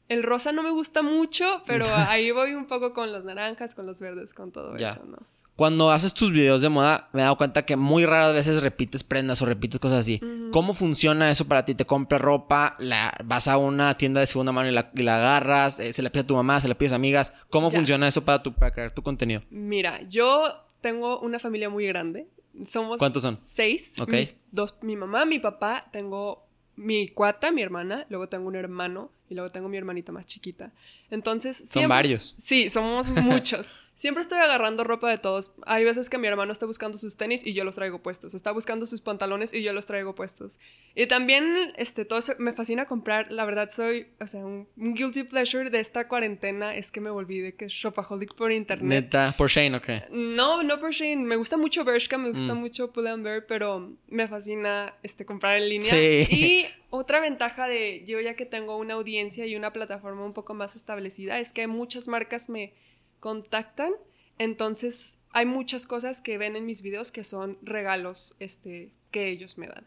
El rosa no me gusta mucho, pero ahí voy un poco con los naranjas, con los verdes, con todo eso, ¿no? Cuando haces tus videos de moda, me he dado cuenta que muy raras veces repites prendas o repites cosas así. ¿Cómo funciona eso para ti? ¿Te compras ropa? La, ¿Vas a una tienda de segunda mano y la, y la agarras? eh, ¿Se la pides a tu mamá? ¿Se la pides a amigas? ¿Cómo Ya. funciona eso para, tu, para crear tu contenido? Mira, yo tengo una familia muy grande. Somos ¿Cuántos son? Seis. Ok. Mis dos, mi mamá, mi papá, tengo mi cuata, mi hermana, luego tengo un hermano y luego tengo mi hermanita más chiquita. Entonces, Son siempre- varios. Sí, somos muchos. Siempre estoy agarrando ropa de todos. Hay veces que mi hermano está buscando sus tenis y yo los traigo puestos. Está buscando sus pantalones y yo los traigo puestos. Y también, este, todo eso, me fascina comprar. La verdad, soy, o sea, un, un guilty pleasure de esta cuarentena es que me volví de que es shopaholic por internet. Neta, por Shane, ¿o qué? No, no por Shein. Me gusta mucho Bershka, me Mm. gusta mucho Pull&Bear, pero me fascina este, comprar en línea. Sí. Y otra ventaja de yo ya que tengo una audiencia y una plataforma un poco más establecida es que muchas marcas me contactan. Entonces hay muchas cosas que ven en mis videos que son regalos este, que ellos me dan.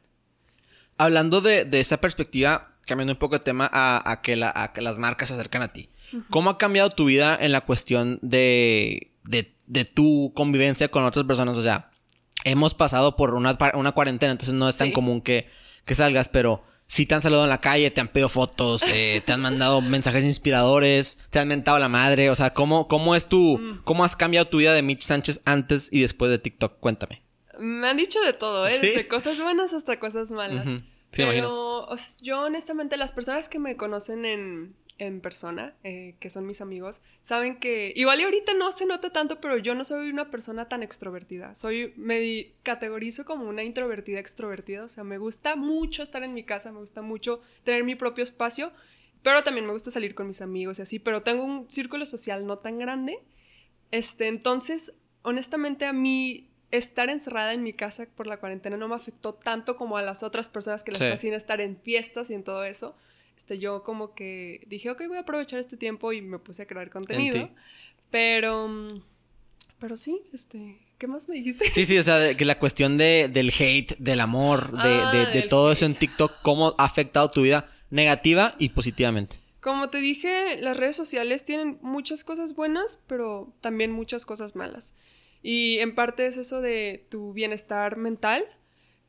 Hablando de, de esa perspectiva, cambiando un poco de tema a, a que, la- a que las marcas se acercan a ti. ¿Cómo ha cambiado tu vida en la cuestión de, de, de tu convivencia con otras personas? O sea, hemos pasado por una, una cuarentena, entonces no es tan común que, que salgas, pero si te han saludado en la calle, te han pedido fotos, eh, te han mandado mensajes inspiradores, te han mentado la madre. O sea, ¿cómo, cómo es tu, Mm. cómo has cambiado tu vida de Mitch Sánchez antes y después de TikTok? Cuéntame. Me han dicho de todo, ¿eh? ¿Sí? Desde cosas buenas hasta cosas malas. Sí, me Pero o sea, yo honestamente, las personas que me conocen en, en persona, eh, que son mis amigos, saben que igual y ahorita no se nota tanto, pero yo no soy una persona tan extrovertida. Soy, me categorizo como una introvertida extrovertida. O sea, me gusta mucho estar en mi casa, me gusta mucho tener mi propio espacio, pero también me gusta salir con mis amigos y así, pero tengo un círculo social no tan grande. Este, entonces, honestamente a mí estar encerrada en mi casa por la cuarentena no me afectó tanto como a las otras personas que les Sí. fascina estar en fiestas y en todo eso. Este, yo como que dije, ok, voy a aprovechar este tiempo y me puse a crear contenido. Pero, mm, pero sí, este, ¿qué más me dijiste? Sí, sí, o sea, de- que la cuestión de, del hate, del amor, de, Ah, de- todo eso en. TikTok, cómo ha afectado tu vida negativa y positivamente. Como te dije, las redes sociales tienen muchas cosas buenas, pero también muchas cosas malas. Y en parte es eso de tu bienestar mental.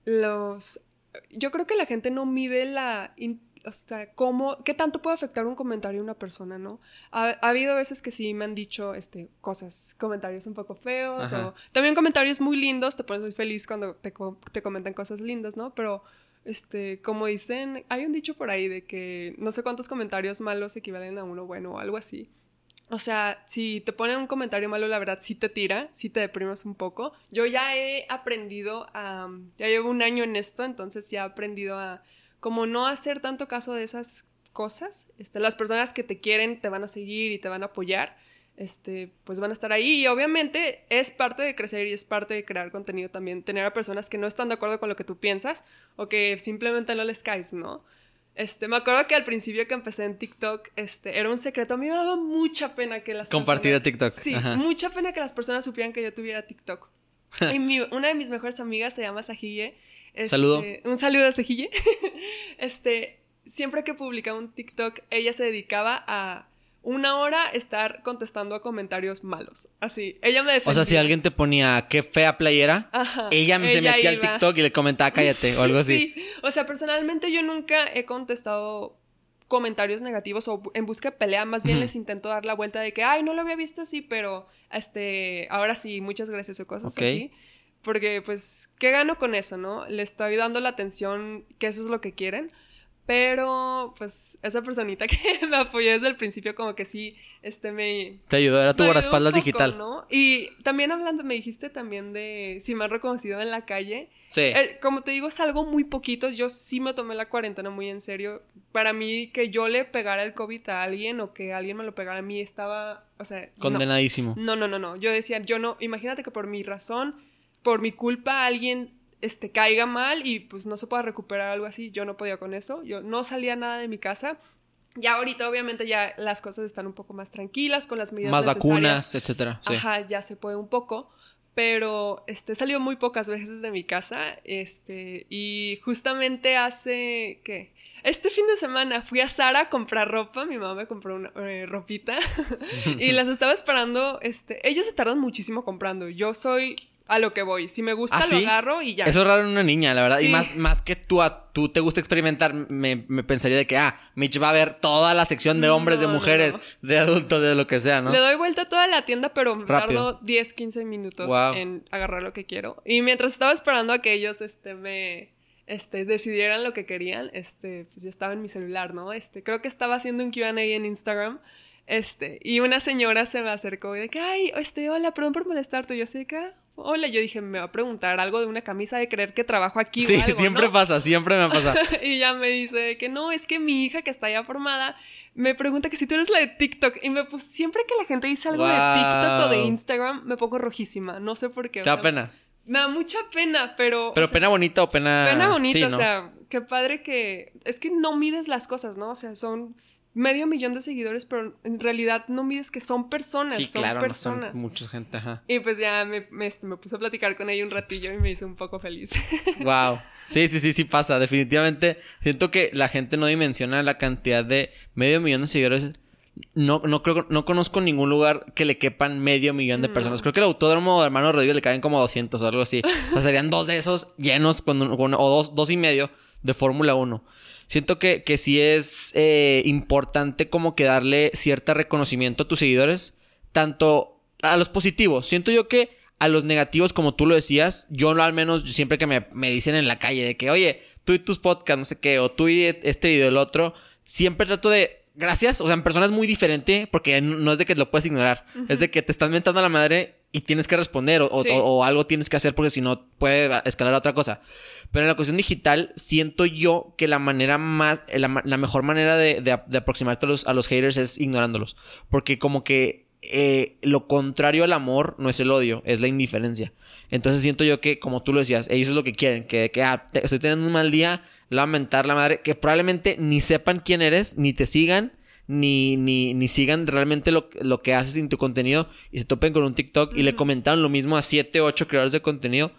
Los, yo creo que la gente no mide la, in- o sea, cómo, qué tanto puede afectar un comentario a una persona, ¿no? Ha, ha habido veces que sí me han dicho, este, cosas, comentarios un poco feos Ajá. o también comentarios muy lindos. Te pones muy feliz cuando te, te comentan cosas lindas, ¿no? Pero este, como dicen, hay un dicho por ahí de que no sé cuántos comentarios malos equivalen a uno bueno o algo así. O sea, si te ponen un comentario malo, la verdad sí te tira, sí te deprimes un poco. Yo ya he aprendido a, ya llevo un año en esto, entonces ya he aprendido a como no hacer tanto caso de esas cosas. Este, las personas que te quieren te van a seguir y te van a apoyar. Este, pues van a estar ahí y obviamente es parte de crecer y es parte de crear contenido también, tener a personas que no están de acuerdo con lo que tú piensas o que simplemente no les caes, ¿no? Este, me acuerdo que al principio que empecé en TikTok, este, era un secreto. A mí me daba mucha pena que las Compartir a personas... TikTok, Sí, ajá. mucha pena que las personas supieran que yo tuviera TikTok. y mi- una de mis mejores amigas se llama Sajille. Este, Saludo. Un saludo a Sajille. este, siempre que publicaba un TikTok, ella se dedicaba a una hora estar contestando a comentarios malos. Así, ella me defendía. O sea, si alguien te ponía qué fea playera, Ajá, ella, se ella metía al. TikTok y le comentaba cállate o algo así. Sí, o sea, personalmente yo nunca he contestado comentarios negativos o en busca de pelea, más bien les intento dar la vuelta de que, ay, no lo había visto así, pero este, ahora sí, muchas gracias o cosas así. Porque, pues, ¿qué gano con eso, no? Le estoy dando la atención que eso es lo que quieren. Pero, pues, esa personita que me apoyó desde el principio, como que sí, este, me, Te ayudó, era tu guardaespaldas digital. ¿no? Y también hablando, me dijiste también de si me han reconocido en la calle. Sí. Eh, como te digo, es algo muy poquito. Yo sí me tomé la cuarentena muy en serio. Para mí, que yo le pegara el COVID a alguien o que alguien me lo pegara a mí estaba, o sea, no. Condenadísimo. No, no, no, no. Yo decía, yo no, imagínate que por mi razón, por mi culpa, alguien este, caiga mal y pues no se pueda recuperar algo así. Yo no podía con eso. Yo no salía nada de mi casa. Ya ahorita, obviamente, ya las cosas están un poco más tranquilas con las medidas Más necesarias. vacunas, etcétera. Sí. Ajá, ya se puede un poco. Pero este salió muy pocas veces de mi casa. Este, y justamente hace ¿qué? Este fin de semana fui a Sara a comprar ropa. Mi mamá me compró una eh, ropita. y las estaba esperando. Este, ellos se tardan muchísimo comprando. Yo soy a lo que voy. Si me gusta, ¿Ah, lo agarro y ya. Eso es raro en una niña, la verdad. Y más, más que tú, a, tú te gusta experimentar, me, me pensaría de que, ah, Mitch va a ver toda la sección de hombres, de No, mujeres, no. de adultos, de lo que sea, ¿no? Le doy vuelta a toda la tienda, pero Rápido. tardo 10, 15 minutos Wow. en agarrar lo que quiero. Y mientras estaba esperando a que ellos este, me este, decidieran lo que querían, este, pues yo estaba en mi celular, ¿no? Este, creo que estaba haciendo un Q&A en Instagram, este, y una señora se me acercó y de que, ay, este, hola, perdón por molestarte, yo sé que, ah, hola, yo dije, me va a preguntar algo de una camisa de creer que trabajo aquí Sí, o algo, siempre ¿no? pasa, siempre me pasa. y ya me dice que no, es que mi hija que está ya formada me pregunta que si tú eres la de TikTok y me pues siempre que la gente dice algo de TikTok o de. Instagram me pongo rojísima, no sé por qué. Te da sea, pena. Me da mucha pena, pero Pero o sea, pena bonita o pena. pena bonita, Sí, o sea, qué padre que es que no mides las cosas, ¿no? O sea, son medio millón de seguidores, pero en realidad no mides que son personas, Sí, son claro, no personas. son mucha gente, ajá. Y pues ya me, me, este, me puse a platicar con ella un ratillo y me hizo un poco feliz. Wow. Sí, sí, sí, sí pasa. Definitivamente. Siento que la gente no dimensiona la cantidad de medio millón de seguidores. No, no creo, no conozco ningún lugar que le quepan medio millón de personas. Creo que el autódromo de hermano Rodríguez le caen como 200 o algo así. O sea, serían dos de esos llenos con, con- o dos, dos y medio de Fórmula 1. Siento que, que sí es eh, importante como que darle cierto reconocimiento a tus seguidores, tanto a los positivos. Siento yo que a los negativos, como tú lo decías, yo al menos siempre que me, me dicen en la calle de que, oye, tú y tus podcasts, no sé qué, o tú y este video, el otro, siempre trato de, gracias, o sea, en persona es muy diferente, porque no es de que lo puedes ignorar, es de que te están mentando a la madre y tienes que responder, o, o- Sí. o- o algo tienes que hacer, porque si no puede escalar a otra cosa. Pero en la cuestión digital, siento yo que la manera más, la, ma- la mejor manera de, de- de aproximarte a los, a los haters es ignorándolos. Porque como que eh, lo contrario al amor no es el odio, es la indiferencia. Entonces siento yo que, como tú lo decías, ellos es lo que quieren, que, que ah, te- estoy teniendo un mal día, lamentar la madre, que probablemente ni sepan quién eres, ni te sigan, ni, ni, ni sigan realmente lo, lo que haces en tu contenido y se topen con un TikTok y le comentaron lo mismo a 7, 8 creadores de contenido.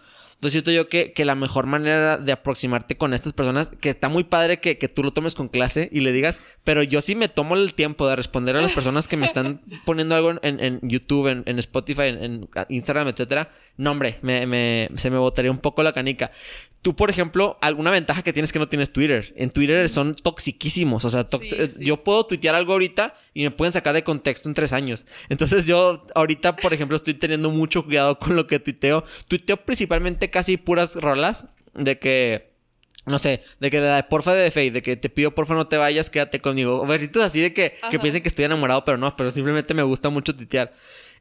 Entonces siento yo que, que la mejor manera de aproximarte con estas personas, que está muy padre que, que tú lo tomes con clase y le digas, pero yo sí me tomo el tiempo de responder a las personas que me están poniendo algo en, en YouTube, en, en Spotify, en, en Instagram, etcétera. No, hombre, me, me- se me botaría un poco la canica. Tú, por ejemplo, alguna ventaja que tienes que no tienes Twitter. En Twitter son toxiquísimos. O sea, tox- Sí, eh, sí. yo puedo tuitear algo ahorita y me pueden sacar de contexto en tres años. Entonces yo ahorita, por ejemplo, estoy teniendo mucho cuidado con lo que tuiteo. Tuiteo principalmente casi puras rolas de que... No sé, de que la de porfa de Faye, de que te pido porfa no te vayas, quédate conmigo. O versitos así de que, que piensen que estoy enamorado, pero no, pero simplemente me gusta mucho tuitear.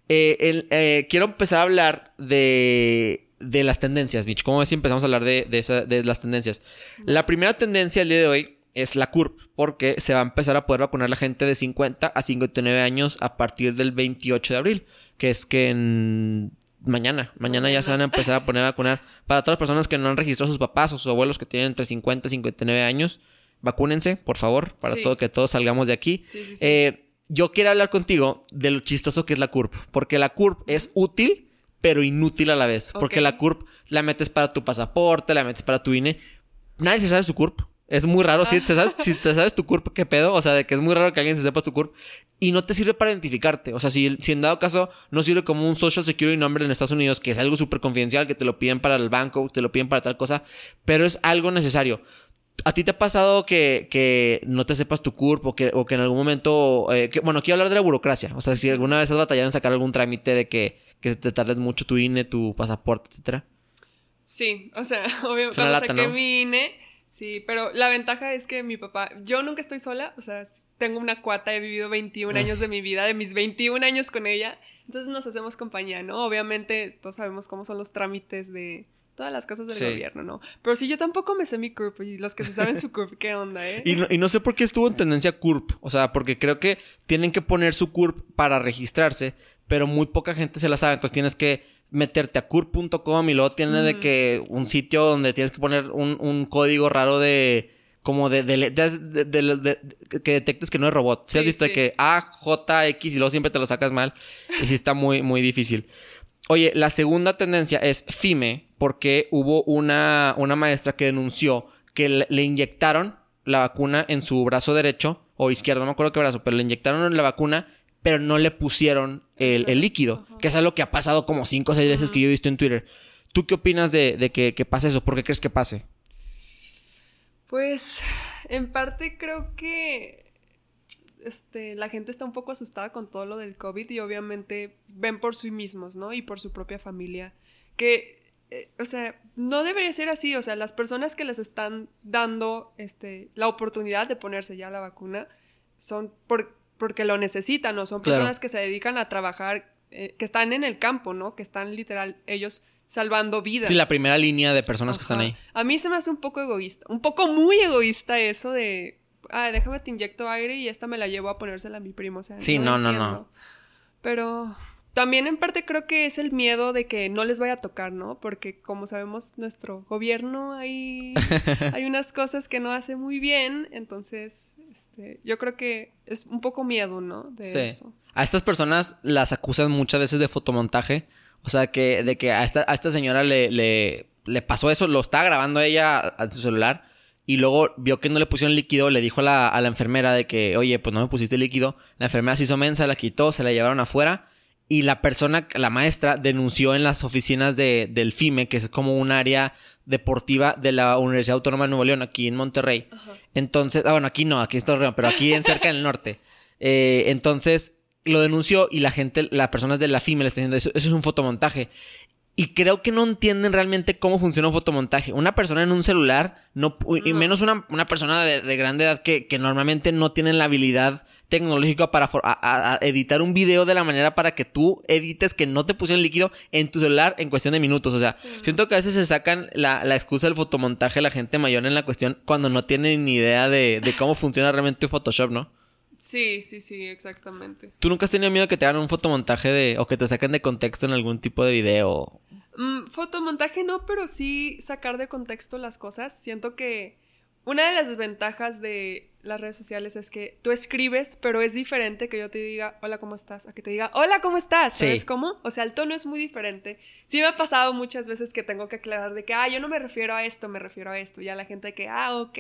Eh, el- eh, quiero empezar a hablar de, de las tendencias, Mitch. ¿Cómo ves si empezamos a hablar de, de, esa- de las tendencias? La primera tendencia el día de hoy es la CURP, porque se va a empezar a poder vacunar la gente de 50 a 59 años a partir del 28 de abril, que es que en mañana, mañana ya se van a empezar a poner a vacunar. Para todas las personas que no han registrado a sus papás o sus abuelos que tienen entre 50 y 59 años, vacúnense, por favor, para Sí. todo que todos salgamos de aquí. Sí, sí, sí. Eh, yo quiero hablar contigo de lo chistoso que es la CURP, porque la CURP es útil, pero inútil a la vez, porque la CURP la metes para tu pasaporte, la metes para tu INE. Nadie se sabe su CURP. Es muy raro, si, te sabes, si te sabes tu CURP, qué pedo, o sea, de que es muy raro que alguien se sepa tu CURP y no te sirve para identificarte. O sea, si, si en dado caso no sirve como un Social Security Number en Estados Unidos, que es algo súper confidencial, que te lo piden para el banco, te lo piden para tal cosa, pero es algo necesario. ¿A ti te ha pasado que, que no te sepas tu CURP o que, o que en algún momento... eh, que- bueno, quiero hablar de la burocracia. O sea, si alguna vez has batallado en sacar algún trámite de que, que te tardes mucho tu INE, tu pasaporte, etcétera. Sí, o sea, obviamente cuando lata, saqué ¿no? mi INE, sí, pero la ventaja es que mi papá, yo nunca estoy sola, o sea, tengo una cuata, he vivido 21 años de mi vida, de mis 21 años con ella, entonces nos hacemos compañía, ¿no? Obviamente todos sabemos cómo son los trámites de todas las cosas del Sí. gobierno, ¿no? Pero sí, yo tampoco me sé mi CURP y los que se saben su CURP, ¿qué onda, eh? Y no, y no sé por qué estuvo en tendencia CURP. O sea, porque creo que tienen que poner su CURP para registrarse, pero muy poca gente se la sabe. Entonces tienes que meterte a CURP.com y luego tiene de que un sitio donde tienes que poner un, un código raro de. Como de, que detectes que no es robot. Si has Sí, visto de que A, J, X y luego siempre te lo sacas mal. Y sí está muy, muy difícil. Oye, la segunda tendencia es FIME, porque hubo una, una maestra que denunció que le, le inyectaron la vacuna en su brazo derecho o izquierdo, no me acuerdo qué brazo, pero le inyectaron la vacuna, pero no le pusieron el, el líquido, que es algo que ha pasado como cinco o seis veces que yo he visto en Twitter. ¿Tú qué opinas de, de que, que pase eso? ¿Por qué crees que pase? Pues en parte creo que este, la gente está un poco asustada con todo lo del COVID y obviamente ven por sí mismos, ¿no? Y por su propia familia. Que eh, o sea, no debería ser así. O sea, las personas que les están dando este, la oportunidad de ponerse ya la vacuna son por, porque lo necesitan, ¿no? Son personas que se dedican a trabajar, eh, que están en el campo, ¿no? Que están literal ellos salvando vidas. Sí, la primera línea de personas que están ahí. A mí se me hace un poco egoísta, un poco muy egoísta eso de, ah, déjame te inyecto aire y esta me la llevo a ponérsela a mi primo. O sea, sí, no, no, no. Pero también en parte creo que es el miedo de que no les vaya a tocar, ¿no? Porque como sabemos, nuestro gobierno hay, hay unas cosas que no hace muy bien, entonces este, yo creo que es un poco miedo, ¿no? De sí. eso. A estas personas las acusan muchas veces de fotomontaje, o sea, que de que a esta, a esta señora le, le, le pasó eso, lo está grabando ella a su celular y luego vio que no le pusieron líquido, le dijo a la, a la enfermera de que, oye, pues no me pusiste líquido. La enfermera se hizo mensa, la quitó, se la llevaron afuera y la persona, la maestra, denunció en las oficinas de, del FIME, que es como un área deportiva de la Universidad Autónoma de Nuevo León, aquí en Monterrey. Entonces, ah, bueno, aquí no, aquí está Torreón, pero aquí en cerca del norte. Eh, entonces, lo denunció y la gente, las personas de la FIME le están diciendo, eso, eso es un fotomontaje. Y creo que no entienden realmente cómo funciona un fotomontaje. Una persona en un celular, no, y menos una, una persona de, de, grande edad que, que normalmente no tienen la habilidad tecnológico para editar un video de la manera para que tú edites que no te pusieron líquido en tu celular en cuestión de minutos. O sea, siento que a veces se sacan la, excusa del fotomontaje la gente mayor en la cuestión cuando no tienen ni idea de, cómo funciona realmente Photoshop, ¿no? Sí, sí, sí, exactamente. ¿Tú nunca has tenido miedo que te hagan un fotomontaje de o que te saquen de contexto en algún tipo de video? Mm, fotomontaje no, pero sí sacar de contexto las cosas. Siento que una de las desventajas de las redes sociales es que tú escribes, pero es diferente que yo te diga, hola, ¿cómo estás? A que te diga, hola, ¿cómo estás? ¿Sabes cómo? O sea, el tono es muy diferente. Sí me ha pasado muchas veces que tengo que aclarar de que, ah, yo no me refiero a esto, me refiero a esto. Ya la gente que, ah, ok.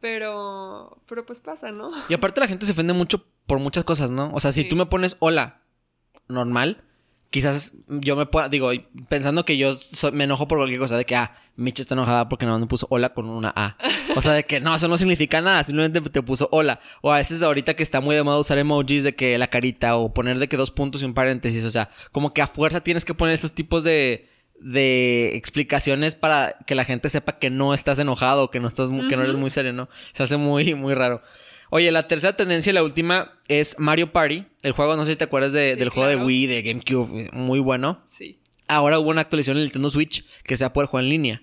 Pero, pero pues pasa, ¿no? Y aparte la gente se ofende mucho por muchas cosas, ¿no? O sea, si tú me pones hola normal, quizás yo me pueda, digo, pensando que yo me enojo por cualquier cosa, de que, ah, Mitch está enojada porque no me puso hola con una A. O sea, de que no, eso no significa nada, simplemente te puso hola. O a veces ahorita que está muy de moda usar emojis de que la carita o poner de que dos puntos y un paréntesis, o sea, como que a fuerza tienes que poner estos tipos de de explicaciones para que la gente sepa que no estás enojado, que no estás que no eres muy sereno. Se hace muy muy raro. Oye, la tercera tendencia y la última es Mario Party. El juego, no sé si te acuerdas del juego de Wii, de GameCube, muy bueno. Sí. Ahora hubo una actualización en el Nintendo Switch que se va a poder jugar en línea.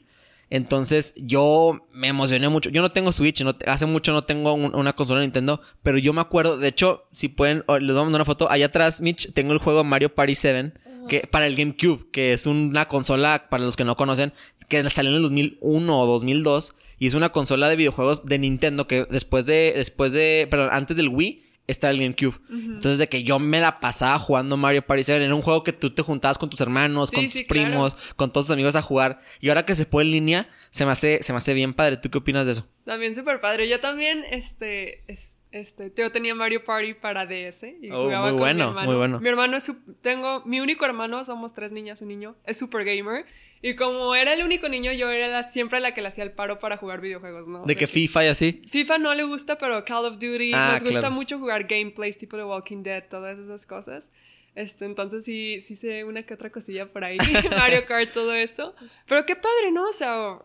Entonces yo me emocioné mucho. Yo no tengo Switch, no, hace mucho no tengo una consola de Nintendo, pero yo me acuerdo, de hecho, si pueden, les voy a mandar una foto. Allá atrás, Mitch, tengo el juego Mario Party 7, que, para el GameCube, que es una consola, para los que no conocen, que salió en el 2001 o 2002 y es una consola de videojuegos de Nintendo que después de, después de, perdón, antes del Wii está el GameCube. Entonces, de que yo me la pasaba jugando Mario Party 7 era un juego que tú te juntabas con tus hermanos, con tus primos, con todos tus amigos a jugar. Y ahora que se puede en línea, se me hace, se me hace bien padre. ¿Tú qué opinas de eso? También súper padre. Yo también, este, este, yo tenía Mario Party para DS y oh, jugaba muy bueno, mi hermano. Muy bueno. Mi hermano es, tengo, mi único hermano, somos tres niñas, un niño, es super gamer. Y como era el único niño, yo era la, siempre la que le hacía el paro para jugar videojuegos, ¿no? ¿De, que FIFA y así? FIFA no le gusta, pero Call of Duty ah, nos gusta mucho jugar gameplays tipo de Walking Dead, todas esas cosas. Este, entonces sí, sí sé una que otra cosilla por ahí, Mario Kart, todo eso. Pero qué padre, ¿no? O sea,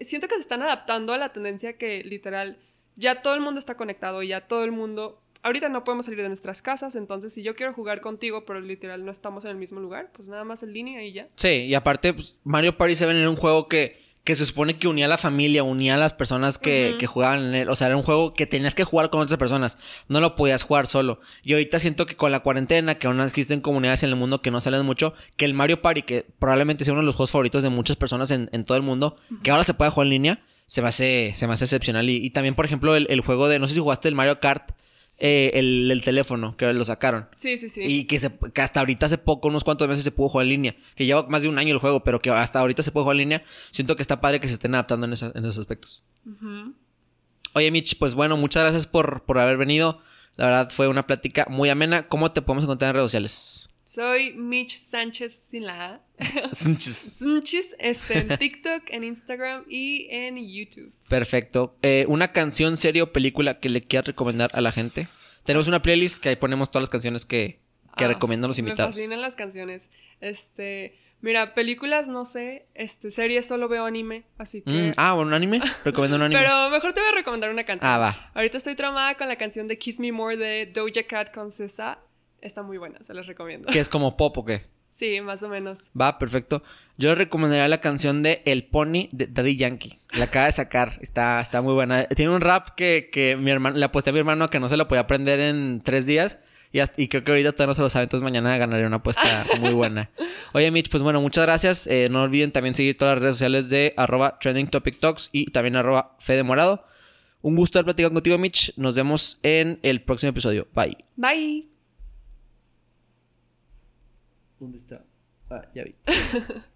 siento que se están adaptando a la tendencia que literal ya todo el mundo está conectado, ya todo el mundo ahorita no podemos salir de nuestras casas, entonces si yo quiero jugar contigo, pero literal no estamos en el mismo lugar, pues nada más en línea y ya. Sí, y aparte, pues, Mario Party 7 era un juego que, que se supone que unía a la familia, unía a las personas que, que, jugaban en él. O sea, era un juego que tenías que jugar con otras personas, no lo podías jugar solo. Y ahorita siento que con la cuarentena, que aún existen comunidades en el mundo que no salen mucho, que el Mario Party, que probablemente sea uno de los juegos favoritos de muchas personas en, en todo el mundo, que ahora se puede jugar en línea, se me hace, se me hace excepcional. Y, y también, por ejemplo, el, el juego de, no sé si jugaste el Mario Kart eh, el, teléfono, que lo sacaron. Sí, sí, sí. Y que, se, hasta ahorita hace poco, unos cuantos meses se pudo jugar en línea. Que lleva más de un año el juego, pero que hasta ahorita se puede jugar en línea. Siento que está padre que se estén adaptando en, esos aspectos. Oye, Mitch, pues bueno, muchas gracias por, por haber venido. La verdad fue una plática muy amena. ¿Cómo te podemos encontrar en redes sociales? Soy Mitch Sánchez sin la Sánchez. Sánchez, este, en TikTok, en Instagram y en YouTube. Perfecto. Eh, ¿Una canción, serie o película que le quieras recomendar a la gente? Tenemos una playlist que ahí ponemos todas las canciones que, que Ah, recomiendan los invitados. Me fascinan las canciones. Este, mira, películas no sé, este, series solo veo anime, así que Mm, ah, bueno, un anime. Recomiendo un anime. Pero mejor te voy a recomendar una canción. Ah, va. Ahorita estoy tramada con la canción de Kiss Me More de Doja Cat con Cesa. Está muy buena, se las recomiendo. Que es como pop o qué. Sí, más o menos. Va, perfecto. Yo recomendaría la canción de El Pony de Daddy Yankee. La acaba de sacar. Está, está muy buena. Tiene un rap que, que mi hermano, le aposté a mi hermano que no se lo podía aprender en tres días. Y, hasta- y creo que ahorita todavía no se lo sabe. Entonces mañana ganaré una apuesta muy buena. Oye, Mitch, pues bueno, muchas gracias. Eh, no olviden también seguir todas las redes sociales de arroba trending topic talks y también arroba Fede Morado. Un gusto haber platicado contigo, Mitch. Nos vemos en el próximo episodio. Bye. Bye. ¿Dónde está? Ah, ya vi.